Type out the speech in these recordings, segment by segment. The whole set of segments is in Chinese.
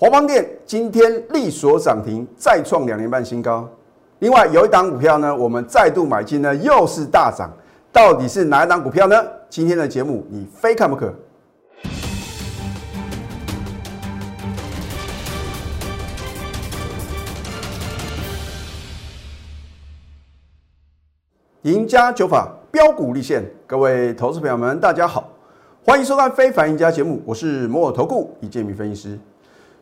华邦电今天力所涨停，再创两年半新高。另外有一档股票呢，我们再度买进呢，又是大涨。到底是哪一档股票呢？今天的节目你非看不可。赢家九法标股立现，各位投资朋友们，大家好，欢迎收看《非凡赢家》节目，我是摩尔投顾李建民分析师。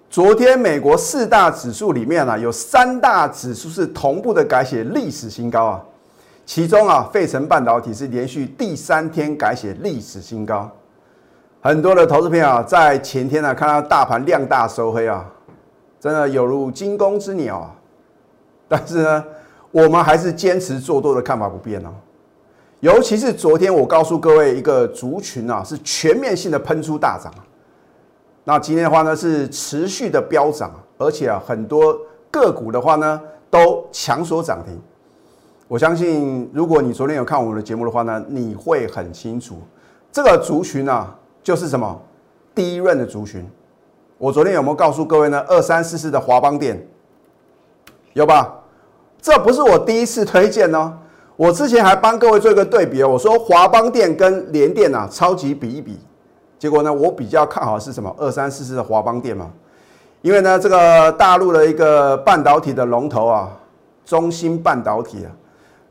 昨天美国四大指数里面啊，有三大指数是同步的改写历史新高啊。其中啊，费城半导体是连续第三天改写历史新高。很多的投资朋友啊，在前天呢看到大盘量大收黑啊，真的有如惊弓之鸟啊。但是呢，我们还是坚持做多的看法不变哦。尤其是昨天我告诉各位，一个族群啊是全面性的喷出大涨。那今天的话呢，是持续的飙涨，而且啊，很多个股的话呢，都强所涨停。我相信，如果你昨天有看我们的节目的话呢，你会很清楚，这个族群啊，就是什么第一任的族群。我昨天有没有告诉各位呢？二三四四的华邦店有吧？这不是我第一次推荐哦，我之前还帮各位做一个对比哦，我说华邦店跟联电啊，超级比一比。结果呢，我比较看好是什么？二三四四的华邦电嘛，因为呢，这个大陆的一个半导体的龙头啊，中芯半导体啊，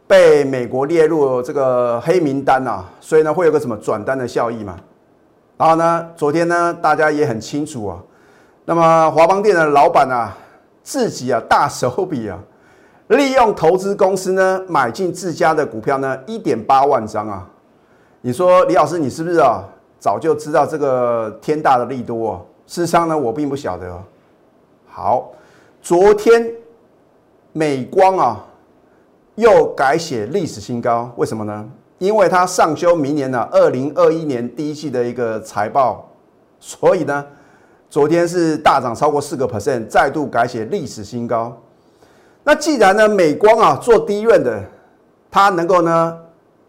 被美国列入这个黑名单啊，所以呢，会有个什么转单的效益嘛。然后呢，昨天呢，大家也很清楚啊，那么华邦电的老板啊，自己啊大手笔啊，利用投资公司呢买进自家的股票呢一点八万张啊，你说李老师，你是不是啊？早就知道这个天大的利多，事实上呢，我并不晓得。好，昨天美光啊又改写历史新高，为什么呢？因为它上修明年呢二零二一年第一季的一个财报，所以呢，昨天是大涨超过四个 percent，再度改写历史新高。那既然呢美光啊做低润的，它能够呢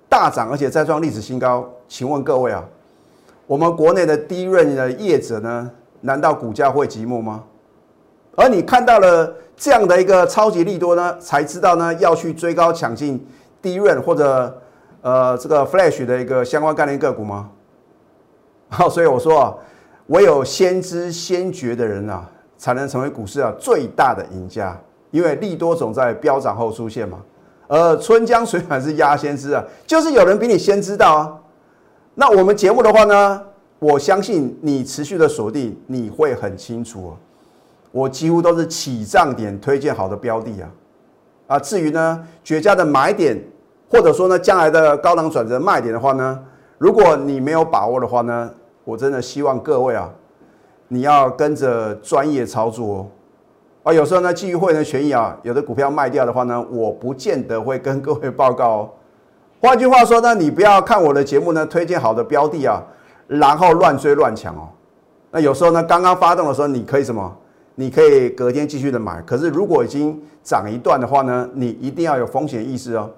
大涨而且再创历史新高，请问各位啊？我们国内的低润的业者呢，难道股价会寂寞吗？而你看到了这样的一个超级利多呢，才知道呢要去追高抢进低润或者呃这个 Flash 的一个相关概念个股吗？好，所以我说啊，唯有先知先觉的人啊，才能成为股市啊最大的赢家，因为利多总在飙涨后出现嘛。而春江水暖是鸭先知啊，就是有人比你先知道啊。那我们节目的话呢，我相信你持续的锁定，你会很清楚哦。我几乎都是起涨点推荐好的标的啊，啊，至于呢绝佳的买点，或者说呢将来的高档转折卖点的话呢，如果你没有把握的话呢，我真的希望各位啊，你要跟着专业操作哦。啊，有时候呢基于会员的权益啊，有的股票卖掉的话呢，我不见得会跟各位报告哦。换句话说呢，你不要看我的节目呢，推荐好的标的啊，然后乱追乱抢哦。那有时候呢，刚刚发动的时候，你可以什么？你可以隔天继续的买。可是如果已经涨一段的话呢，你一定要有风险意识哦。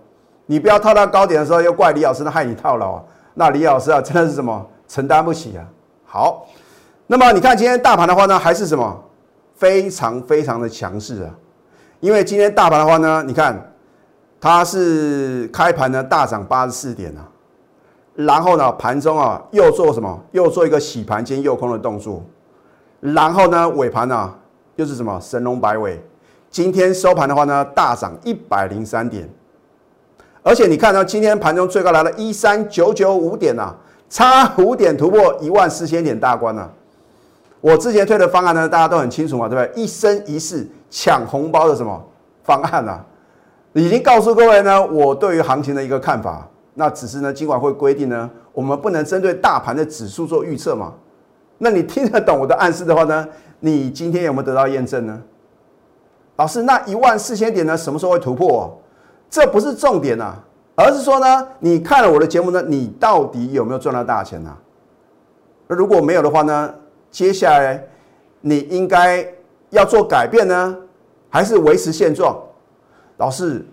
你不要套到高点的时候又怪李老师害你套牢，那李老师啊真的是什么承担不起啊。好，那么你看今天大盘的话呢，还是什么非常非常的强势啊。因为今天大盘的话呢，你看。它是开盘呢大涨八十四点啊，然后呢盘中啊又做什么？又做一个洗盘兼诱空的动作，然后呢尾盘呢又是什么神龙摆尾？今天收盘的话呢大涨一百零三点，而且你看到今天盘中最高来了一三九九五点呐，差五点突破一万四千点大关了。我之前推的方案呢大家都很清楚嘛，对不对？一生一世抢红包的什么方案啊？已经告诉各位呢，我对于行情的一个看法。那只是呢，尽管会规定呢，我们不能针对大盘的指数做预测嘛。那你听得懂我的暗示的话呢，你今天有没有得到验证呢？老师，那一万四千点呢，什么时候会突破？这不是重点啊，而是说呢，你看了我的节目呢，你到底有没有赚到大钱呢？如果没有的话呢，接下来你应该要做改变呢，还是维持现状？老师，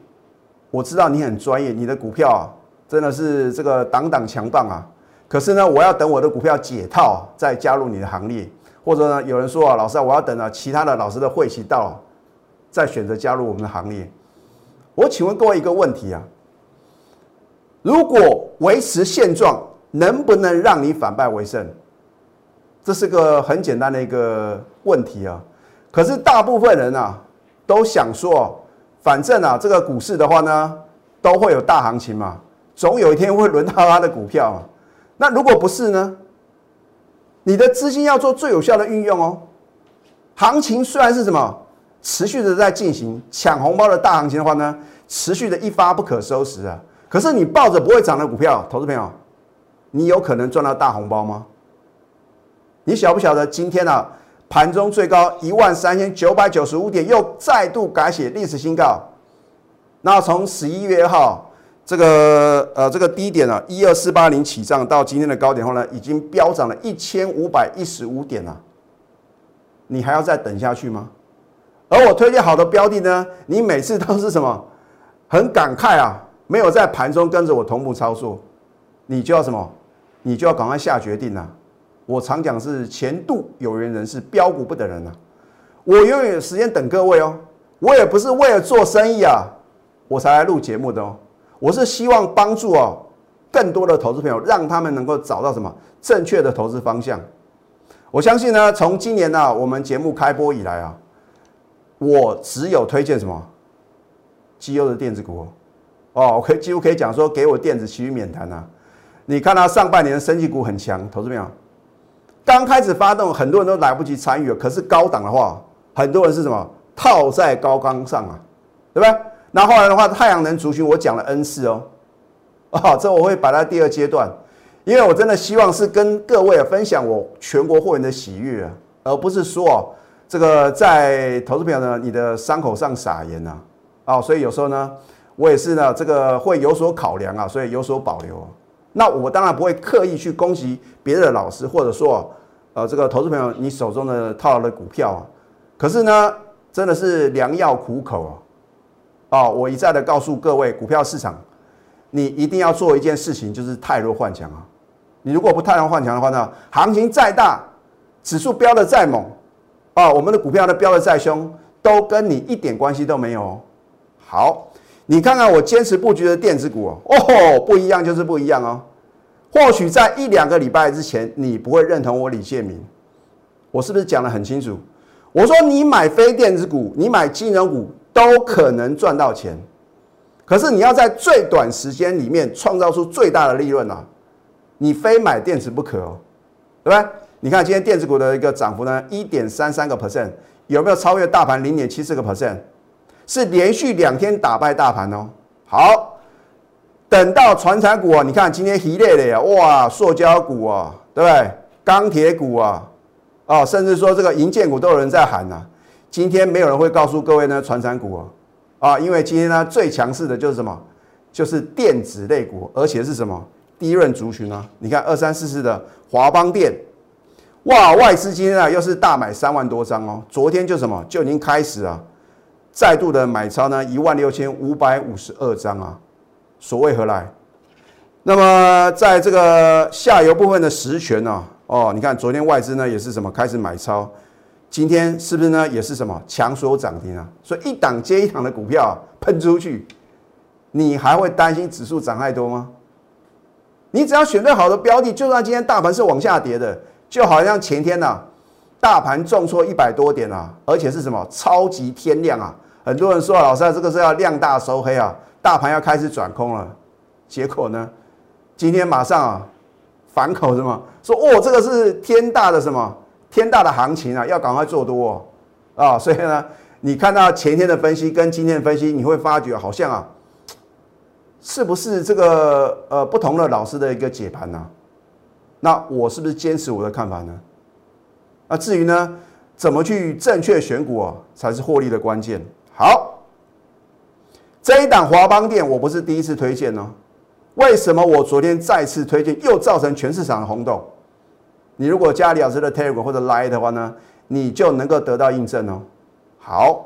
我知道你很专业，你的股票啊，真的是这个挡挡强棒啊。可是呢，我要等我的股票解套再加入你的行列，或者呢，有人说啊，老师，我要等啊其他的老师的会期到，再选择加入我们的行列。我请问各位一个问题啊，如果维持现状，能不能让你反败为胜？这是个很简单的一个问题啊。可是大部分人啊，都想说，反正啊，这个股市的话呢，都会有大行情嘛，总有一天会轮到他的股票。那如果不是呢？你的资金要做最有效的运用哦。行情虽然是什么持续的在进行抢红包的大行情的话呢，持续的一发不可收拾啊。可是你抱着不会涨的股票，投资朋友，你有可能赚到大红包吗？你晓不晓得今天呢盘中最高一万三千九百九十五点，又再度改写历史新高。那从十一月二号。这个呃，这个低点呢，一二四八零起涨到今天的高点后呢，已经飙涨了一千五百一十五点了。你还要再等下去吗？而我推荐好的标的呢，你每次都是什么？很感慨啊，没有在盘中跟着我同步操作，你就要什么？你就要赶快下决定了。我常讲是前度有缘人是标股不等人啊。我永远有时间等各位哦。我也不是为了做生意啊，我才来录节目的哦。我是希望帮助哦更多的投资朋友，让他们能够找到什么正确的投资方向。我相信呢，从今年呢我们节目开播以来啊，我只有推荐什么绩优的电子股哦，我可以几乎可以讲说，给我电子其余免谈啊。你看它上半年的升级股很强，投资朋友刚开始发动，很多人都来不及参与。可是高档的话，很多人是什么套在高岗上啊，对不对？那后来的话，太阳能族群我讲了 N 次哦，啊，这我会摆在第二阶段，因为我真的希望是跟各位分享我全国会员的喜悦啊，而不是说这个在投资票呢你的伤口上撒盐呐，啊，所以有时候呢，我也是呢这个会有所考量啊，所以有所保留。那我当然不会刻意去攻击别的老师，或者说呃这个投资朋友你手中的套牢的股票啊，可是呢，真的是良药苦口啊。哦，我一再的告诉各位，股票市场，你一定要做一件事情，就是太弱换强啊！你如果不太弱换强的话呢，行情再大，指数飙的再猛，啊，我们的股票呢飙的再凶，都跟你一点关系都没有。好，你看看我坚持布局的电子股哦，哦不一样就是不一样哦。或许在一两个礼拜之前，你不会认同我李建明，我是不是讲的很清楚？我说你买非电子股，你买金融股。都可能赚到钱，可是你要在最短时间里面创造出最大的利润啊！你非买电子不可哦，对不对？你看今天电子股的一个涨幅呢，一点三三个 percent，有没有超越大盘零点七四个 percent？是连续两天打败大盘哦。好，等到船产股啊，你看今天一列的呀，哇，塑胶股啊，对不对？钢铁股啊，哦，甚至说这个银建股都有人在喊呐。今天没有人会告诉各位呢，传产股啊，啊，因为今天呢最强势的就是什么？就是电子类股，而且是什么？低润族群啊。你看二三四四的华邦电，哇，外资今天啊又是大买三万多张哦。昨天就什么就已经开始啊，再度的买超呢一万六千五百五十二张啊。所谓何来？那么在这个下游部分的实权呢？哦，你看昨天外资呢也是什么开始买超。今天是不是呢？也是什么强所涨停啊？所以一档接一档的股票喷出去，你还会担心指数涨太多吗？你只要选对好的标的，就算今天大盘是往下跌的，就好像前天呐，大盘重挫一百多点啊，而且是什么超级天量啊！很多人说老师啊这个是要量大收黑啊，大盘要开始转空了。结果呢，今天马上啊反口什么说哦，这个是天大的什么？天大的行情啊，要赶快做多哦，啊，所以呢，你看到前天的分析跟今天的分析，你会发觉好像啊，是不是这个呃不同的老师的一个解盘呢？那我是不是坚持我的看法呢？那至于呢，怎么去正确选股啊，才是获利的关键。好，这一档华邦电我不是第一次推荐哦，为什么我昨天再次推荐，又造成全市场的轰动？你如果加李老师的 Telegram 或者 Line 的话呢，你就能够得到印证哦。好，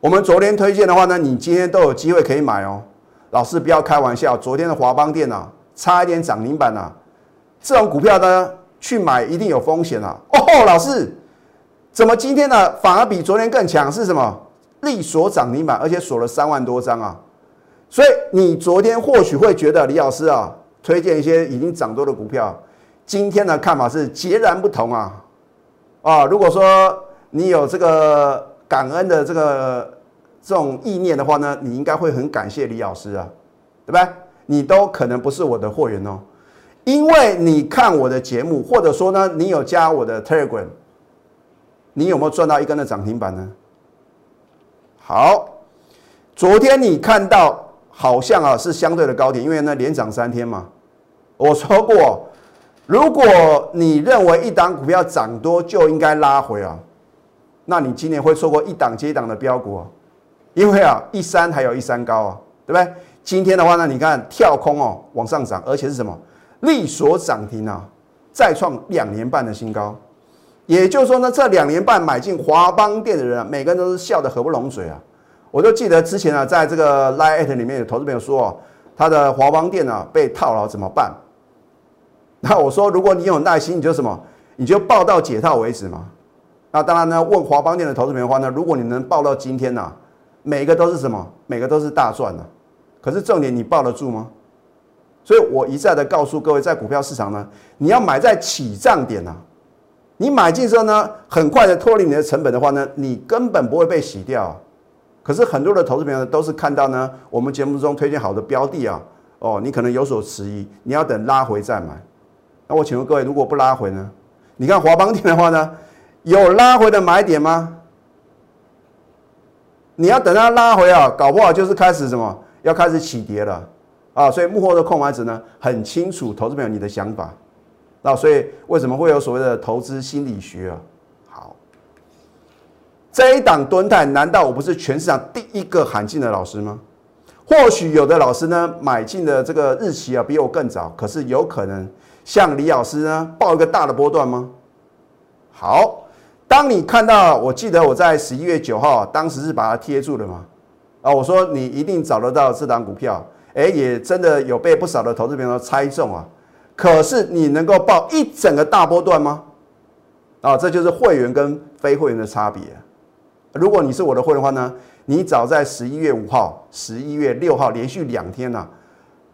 我们昨天推荐的话呢，你今天都有机会可以买哦。老师不要开玩笑，昨天的华邦电啊，差一点涨停板啊，这种股票呢去买一定有风险啊。哦，老师，怎么今天呢反而比昨天更强？是什么？力锁涨停板，而且锁了三万多张啊！所以你昨天或许会觉得李老师啊，推荐一些已经涨多的股票，今天的看法是截然不同啊！啊，如果说你有这个感恩的这个这种意念的话呢，你应该会很感谢李老师啊，对不对？你都可能不是我的货源哦，因为你看我的节目，或者说呢，你有加我的 Telegram，你有没有赚到一根的涨停板呢？好，昨天你看到好像啊是相对的高点，因为呢连涨三天嘛。我说过，如果你认为一档股票涨多就应该拉回啊，那你今年会错过一档接一档的标股啊，因为啊一山还有一山高啊，对不对？今天的话呢，你看跳空哦往上涨，而且是什么力所涨停啊，再创两年半的新高。也就是说呢，这两年半买进华邦店的人啊，每个人都是笑得合不拢嘴啊。我就记得之前啊，在这个 Line 里面有投资朋友说哦，他的华邦店啊被套牢怎么办？那我说，如果你有耐心，你就什么，你就报到解套为止嘛。那当然呢，问华邦店的投资朋友的话呢，如果你能报到今天呢，每个都是什么？每个都是大赚的。可是重点，你抱得住吗？所以我一再的告诉各位，在股票市场呢，你要买在起涨点呐。你买进之后呢，很快的脱离你的成本的话呢，你根本不会被洗掉。可是很多的投资朋友都是看到呢，我们节目中推荐好的标的啊，哦，你可能有所迟疑，你要等拉回再买。那我请问各位，如果不拉回呢？你看华邦电的话呢，有拉回的买点吗？你要等它拉回啊，搞不好就是开始什么，要开始起跌了啊。所以幕后的控买者呢，很清楚投资朋友你的想法。那所以为什么会有所谓的投资心理学啊？好，这一档蹲泰，难道我不是全市场第一个喊进的老师吗？或许有的老师呢买进的这个日期啊比我更早，可是有可能像李老师呢报一个大的波段吗？好，当你看到，我记得我在十一月九号当时是把它贴住了嘛？啊，我说你一定找得到这档股票，哎，也真的有被不少的投资朋友猜中啊。可是你能够报一整个大波段吗？啊，这就是会员跟非会员的差别。如果你是我的会员的话呢，你早在十一月五号、十一月六号连续两天呐，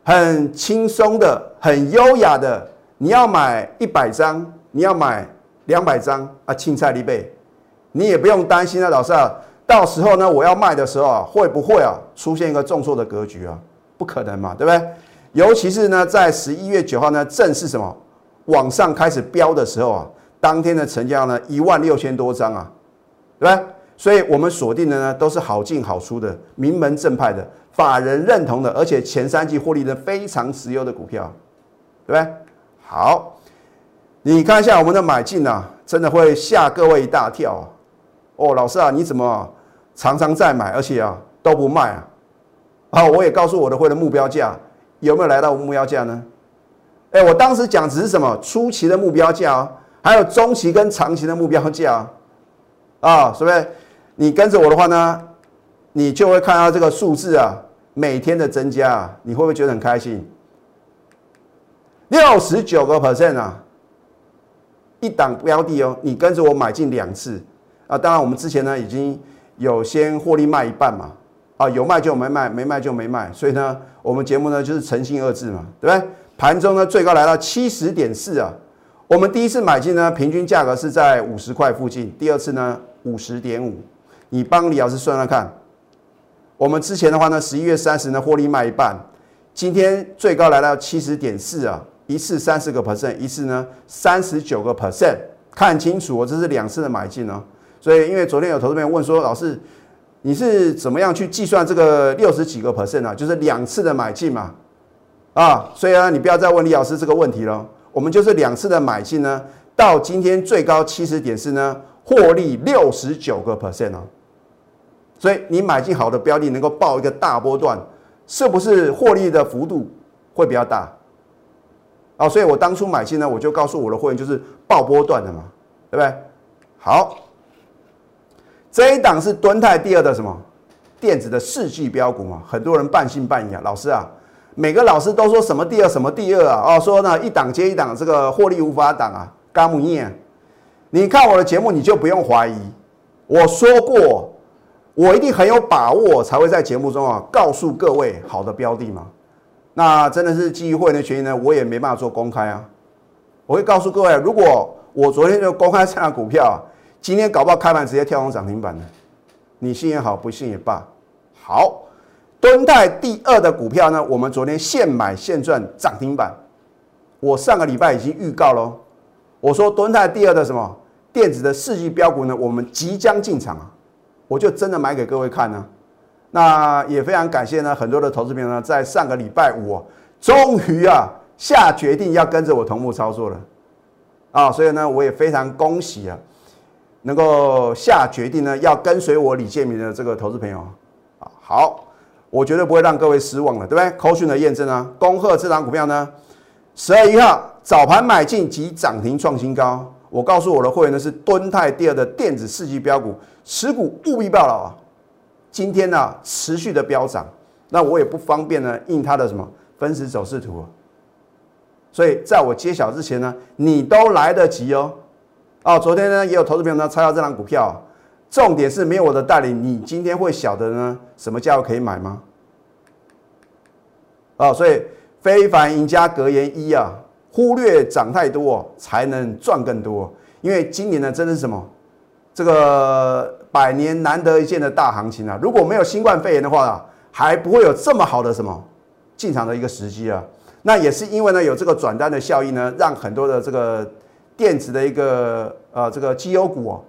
很轻松的、很优雅的，你要买一百张，你要买两百张啊，青菜立备，你也不用担心啊，老师啊，到时候呢，我要卖的时候啊，会不会啊出现一个重挫的格局啊？不可能嘛，对不对？尤其是呢，在十一月九号呢，正是什么往上开始飙的时候啊，当天的成交量呢一万六千多张啊，对吧？所以我们锁定的呢都是好进好出的名门正派的法人认同的，而且前三季获利的非常持优的股票，对不对？好，你看一下我们的买进啊，真的会吓各位一大跳啊！哦，老师啊，你怎么常常在买，而且啊都不卖啊？好，我也告诉我的会的目标价。有没有来到目标价呢？哎，我当时讲只是什么初期的目标价哦，还有中期跟长期的目标价啊，是不是？你跟着我的话呢，你就会看到这个数字啊，每天的增加啊，你会不会觉得很开心？六十九个 percent 啊，一档标的哦，你跟着我买进两次啊，当然我们之前呢已经有先获利卖一半嘛。啊，有卖就没卖，没卖就没卖，所以呢，我们节目呢就是诚信二字嘛，对不对？盘中呢最高来到七十点四啊，我们第一次买进呢，平均价格是在五十块附近，第二次呢五十点五，你帮李老师算算看，我们之前的话呢，十一月三十呢获利卖一半，今天最高来到七十点四啊，一次三十个 percent，一次呢三十九个 percent，看清楚，我这是两次的买进哦，所以因为昨天有投资朋友问说，老师。你是怎么样去计算这个六十几个 percent 啊？就是两次的买进嘛，啊，所以啊，你不要再问李老师这个问题了。我们就是两次的买进呢，到今天最高七十点四呢，获利六十九个 percent 哦。所以你买进好的标的，能够报一个大波段，是不是获利的幅度会比较大？啊，所以我当初买进呢，我就告诉我的会员，就是爆波段的嘛，对不对？好。这一档是敦泰第二的什么电子的世纪标股嘛？很多人半信半疑啊。老师啊，每个老师都说什么第二什么第二啊？哦，说呢一档接一档，这个获利无法挡啊。高木燕，你看我的节目，你就不用怀疑，我说过，我一定很有把握才会在节目中啊告诉各位好的标的嘛。那真的是基于会员的权益呢，我也没办法做公开啊。我会告诉各位，如果我昨天就公开这张股票，今天搞不好开盘直接跳空涨停板呢。你信也好，不信也罢。好，敦泰第二的股票呢，我们昨天现买现赚涨停板。我上个礼拜已经预告喽，我说敦泰第二的什么电子的世纪标股呢，我们即将进场啊，我就真的买给各位看呢。那也非常感谢呢，很多的投资朋友呢，在上个礼拜五终于啊下决定要跟着我同步操作了啊，所以呢，我也非常恭喜啊，能够下决定呢要跟随我李建明的这个投资朋友啊，好，我绝对不会让各位失望了，对不对？扣讯的验证啊，恭贺这档股票呢，十二一号早盘买进及涨停创新高，我告诉我的会员呢是敦泰第二的电子四级标股，持股务必报牢啊。今天呢，持续的飙涨，那我也不方便呢印它的什么分时走势图，所以在我揭晓之前呢，你都来得及哦。哦，昨天呢也有投资朋友呢猜到这张股票，重点是没有我的带领，你今天会晓得呢什么价位可以买吗？哦，所以非凡赢家格言一啊，忽略涨太多才能赚更多，因为今年呢真的是什么这个。百年难得一见的大行情啊！如果没有新冠肺炎的话，还不会有这么好的什么进场的一个时机啊。那也是因为呢有这个转单的效应呢，让很多的这个电子的一个呃这个绩优股哦，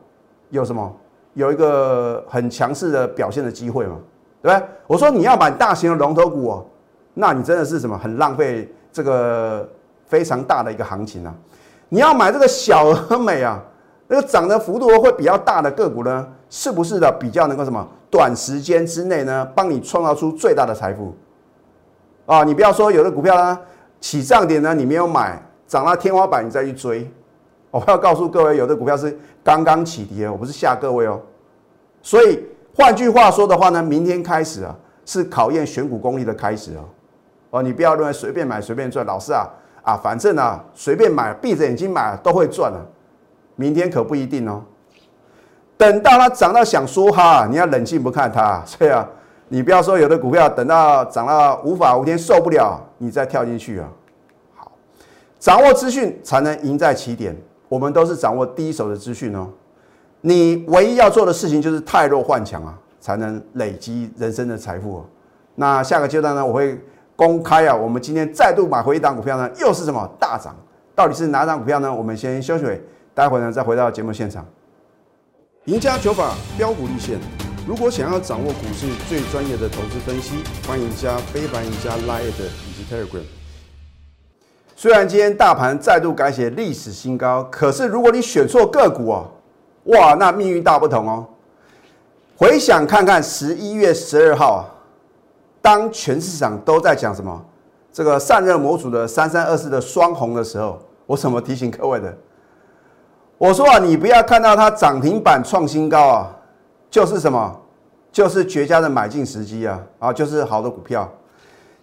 有什么有一个很强势的表现的机会嘛，对不对？我说你要买大型的龙头股哦，那你真的是什么很浪费这个非常大的一个行情啊！你要买这个小而美啊，那个涨的幅度会比较大的个股呢？是不是的比较能够什么短时间之内呢，帮你创造出最大的财富啊？你不要说有的股票呢起涨点呢你没有买，涨到天花板你再去追。我要告诉各位，有的股票是刚刚起跌，我不是吓各位哦。所以换句话说的话呢，明天开始啊是考验选股功力的开始哦。哦，你不要认为随便买随便赚，老师啊啊，反正啊随便买闭着眼睛买都会赚了，明天可不一定哦。等到它涨到想说哈，你要冷静不看它，所以啊，你不要说有的股票等到涨到无法无天受不了，你再跳进去啊。好，掌握资讯才能赢在起点，我们都是掌握第一手的资讯哦。你唯一要做的事情就是太弱换强啊，才能累积人生的财富。那下个阶段呢，我会公开啊，我们今天再度买回一档股票呢，又是什么大涨？到底是哪档股票呢？我们先休息，待会呢再回到节目现场。赢家九法标股立线。如果想要掌握股市最专业的投资分析，欢迎加非凡、赢家 Line 以及 Telegram。虽然今天大盘再度改写历史新高，可是如果你选错个股哦，哇，那命运大不同哦。回想看看十一月十二号啊，当全市场都在讲什么这个散热模组的三三二四的双红的时候，我怎么提醒各位的？我说啊，你不要看到它涨停板创新高啊，就是什么，就是绝佳的买进时机啊，啊，就是好的股票。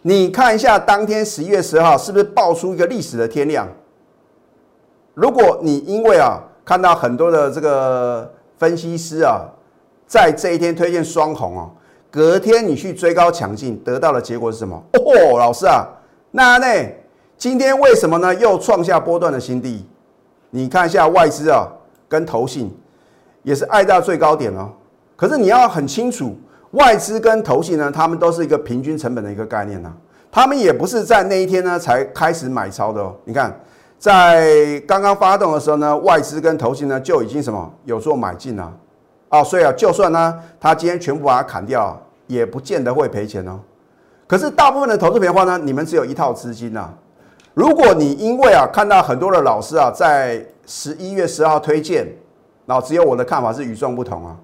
你看一下当天十一月十号是不是爆出一个历史的天量？如果你因为啊看到很多的这个分析师啊，在这一天推荐双红哦，隔天你去追高抢进，得到的结果是什么？哦，老师啊，那呢，今天为什么呢又创下波段的新低？你看一下外资啊，跟投信也是爱到最高点哦。可是你要很清楚，外资跟投信呢，他们都是一个平均成本的一个概念呐。他们也不是在那一天呢才开始买超的哦。你看，在刚刚发动的时候呢，外资跟投信呢就已经什么有做买进了哦。所以啊，就算呢他今天全部把它砍掉，也不见得会赔钱哦。可是大部分的投资品的话呢，你们只有一套资金呐。如果你因为啊看到很多的老师啊在十一月十号推荐，然后只有我的看法是与众不同啊，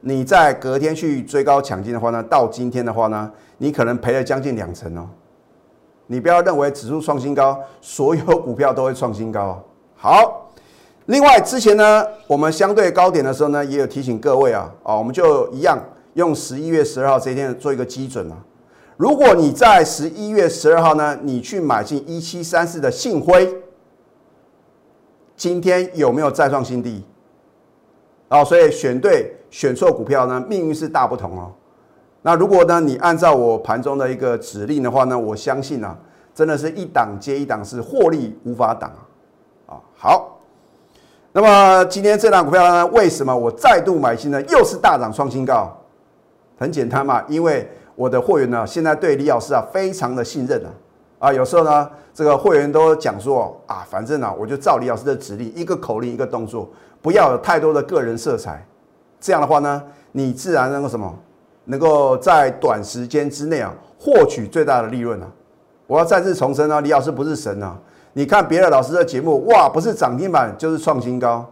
你在隔天去追高抢进的话呢，到今天的话呢，你可能赔了将近两成哦。你不要认为指数创新高，所有股票都会创新高。好，另外之前呢，我们相对高点的时候呢，也有提醒各位啊，啊，我们就一样用十一月十二号这一天做一个基准啊。如果你在十一月十二号呢，你去买进一七三四的信辉，今天有没有再创新低？哦，所以选对选错股票呢，命运是大不同哦。那如果呢，你按照我盘中的一个指令的话呢，我相信啊，真的是一档接一档，是获利无法挡啊。啊，好。那么今天这档股票呢，为什么我再度买进呢？又是大涨创新高？很简单嘛，因为我的会员呢，现在对李老师啊非常的信任啊。啊，有时候呢，这个会员都讲说啊，反正呢，我就照李老师的指令，一个口令一个动作。不要有太多的个人色彩，这样的话呢，你自然能够什么，能够在短时间之内啊，获取最大的利润啊！我要再次重申啊，李老师不是神啊！你看别的老师的节目，哇，不是涨停板就是创新高。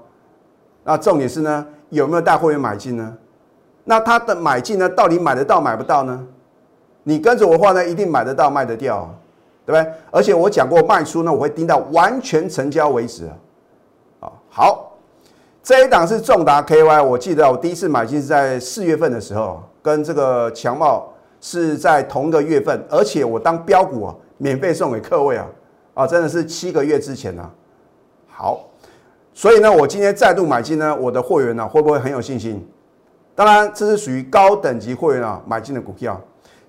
那重点是呢，有没有带会员买进呢？那他的买进呢，到底买得到买不到呢？你跟着我的话呢，一定买得到卖得掉，啊对不对？而且我讲过卖出呢，我会盯到完全成交为止！啊，好。这一档是重达 KY，我记得我第一次买进是在四月份的时候，跟这个强茂是在同一个月份，而且我当标股啊，免费送给各位啊，啊，真的是七个月之前呢。好，所以呢，我今天再度买进呢，我的会员呢会不会很有信心？当然，这是属于高等级会员啊买进的股票，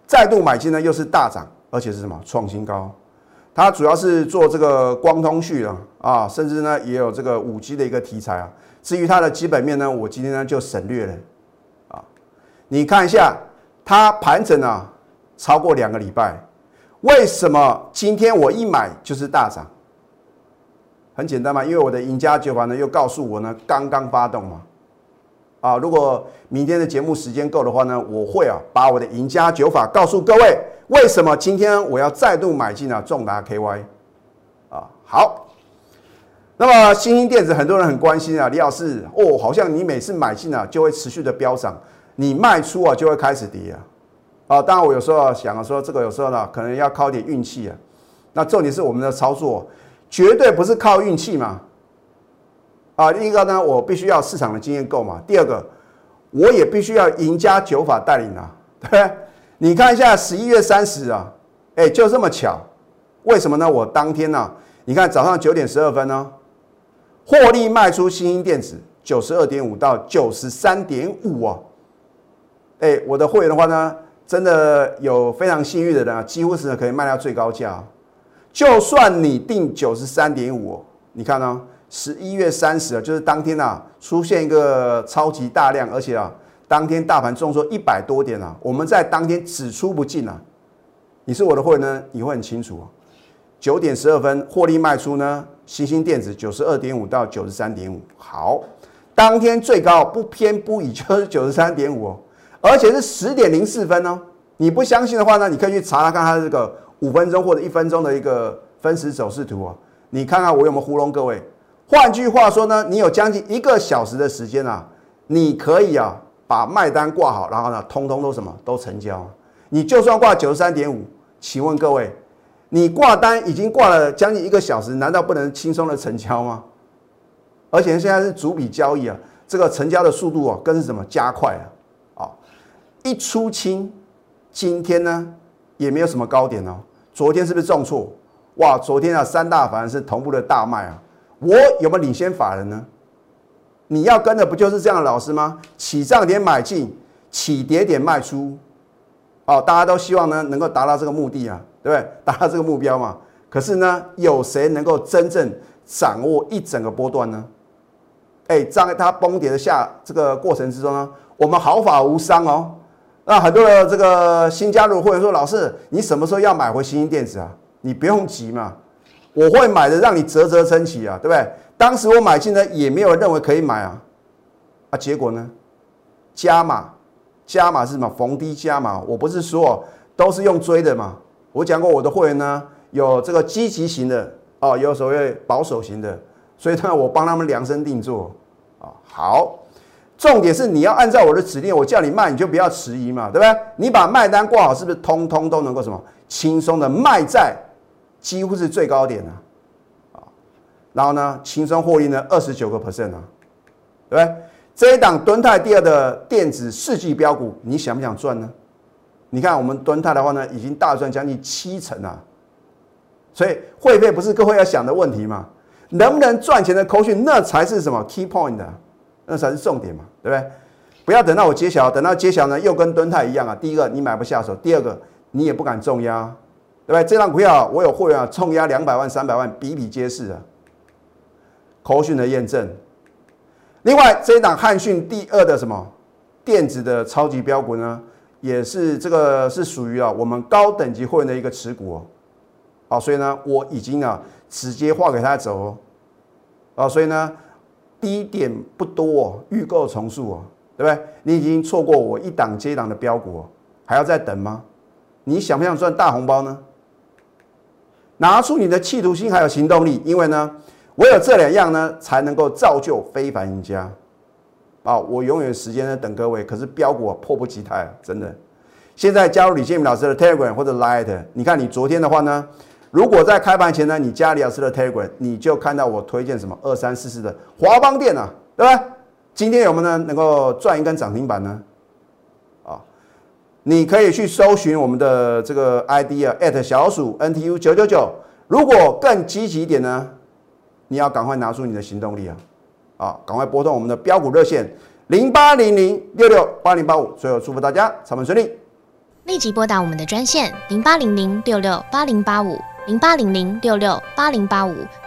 再度买进呢又是大涨，而且是什么创新高？它主要是做这个光通讯啊，啊，甚至呢也有这个五 G 的一个题材啊。至于它的基本面呢，我今天呢就省略了，啊，你看一下它盘整啊超过两个礼拜，为什么今天我一买就是大涨？很简单嘛，因为我的赢家九法呢又告诉我呢刚刚发动嘛，啊，如果明天的节目时间够的话呢，我会啊把我的赢家九法告诉各位，为什么今天我要再度买进啊重达 KY，啊好。那么，新兴电子很多人很关心啊，李老师哦，好像你每次买进啊就会持续的飙涨，你卖出啊就会开始跌啊。啊，当然我有时候想说，这个有时候呢可能要靠点运气啊。那重点是我们的操作绝对不是靠运气嘛。啊，第一个呢，我必须要市场的经验够嘛。第二个，我也必须要赢家九法带领啊，对？你看一下十一月三十啊，哎，就这么巧，为什么呢？我当天呢，你看早上九点十二分呢。获利卖出新兴电子九十二点五到九十三点五啊！哎，我的会员的话呢，真的有非常幸运的人啊，几乎是可以卖到最高价。就算你定九十三点五，你看呢？十一月三十啊，就是当天啊，出现一个超级大量，而且啊，当天大盘重挫一百多点啊，我们在当天只出不进啊。你是我的会员呢，你会很清楚啊。九点十二分获利卖出呢？新兴电子九十二点五到九十三点五，好，当天最高不偏不倚就是九十三点五哦，而且是十点零四分哦。你不相信的话呢，你可以去查查看它这个五分钟或者一分钟的一个分时走势图哦，你看看我有没有糊弄各位。换句话说呢，你有将近一个小时的时间啊，你可以啊把卖单挂好，然后呢，通通都什么都成交。你就算挂九十三点五，请问各位？你挂单已经挂了将近一个小时，难道不能轻松的成交吗？而且现在是逐笔交易啊，这个成交的速度啊，更是什么加快啊？啊，一出清，今天呢也没有什么高点哦。昨天是不是重挫？哇，昨天啊三大法人是同步的大卖啊。我有没有领先法人呢？你要跟的不就是这样的老师吗？起涨点买进，起跌点卖出。哦，大家都希望呢能够达到这个目的啊。对不对？达到这个目标嘛？可是呢，有谁能够真正掌握一整个波段呢？哎，在它崩跌的下这个过程之中呢，我们毫发无伤哦。那很多的这个新加入会员说：“老师，你什么时候要买回新兴电子啊？你不用急嘛，我会买的，让你啧啧称奇啊，对不对？当时我买进呢，也没有认为可以买啊，啊，结果呢，加码，加码是什么？逢低加码，我不是说都是用追的嘛。”我讲过，我的会员呢有这个积极型的哦，有所谓保守型的，所以呢，我帮他们量身定做啊。好，重点是你要按照我的指令，我叫你卖，你就不要迟疑嘛，对不对？你把卖单挂好，是不是通通都能够什么轻松的卖在几乎是最高点呢？啊，然后呢，轻松获利呢二十九个 percent 啊，对不对？这一档敦泰第二的电子世纪标股，你想不想赚呢？你看，我们敦泰的话呢，已经大赚将近七成啊，所以会费不是各位要想的问题嘛？能不能赚钱的口讯，那才是什么 key point 的，那才是重点嘛，对不对？不要等到我揭晓，等到揭晓呢，又跟敦泰一样啊。第一个你买不下手，第二个你也不敢重压，对不对？这张股票我有会员啊，重压两百万、三百万，比比皆是啊。口讯的验证。另外这一档汉讯第二的什么电子的超级标股呢，也是这个是属于啊我们高等级会员的一个持股哦。好，所以呢我已经啊直接划给他走哦。啊，所以呢低点不多哦，预购重数哦。对不对？你已经错过我一档接一档的标股，还要再等吗？你想不想赚大红包呢？拿出你的企图心还有行动力，因为呢，唯有这两样呢，才能够造就非凡赢家。啊，我永远时间在等各位，可是标股迫不及待，真的。现在加入李建明老师的 Telegram 或者 Light，你看你昨天的话呢，如果在开盘前呢，你加李老师的 Telegram，你就看到我推荐什么二三四四的华邦电啊，对吧？今天有没有呢？能够赚一根涨停板呢？啊，你可以去搜寻我们的这个 ID 啊，at 小鼠 NTU 九九九。如果更积极一点呢，你要赶快拿出你的行动力啊！啊，赶快拨通我们的标股热线零八零零六六八零八五。最后祝福大家操盘顺利，立即拨打我们的专线零八零零六六八零八五。零八零零六六八零八五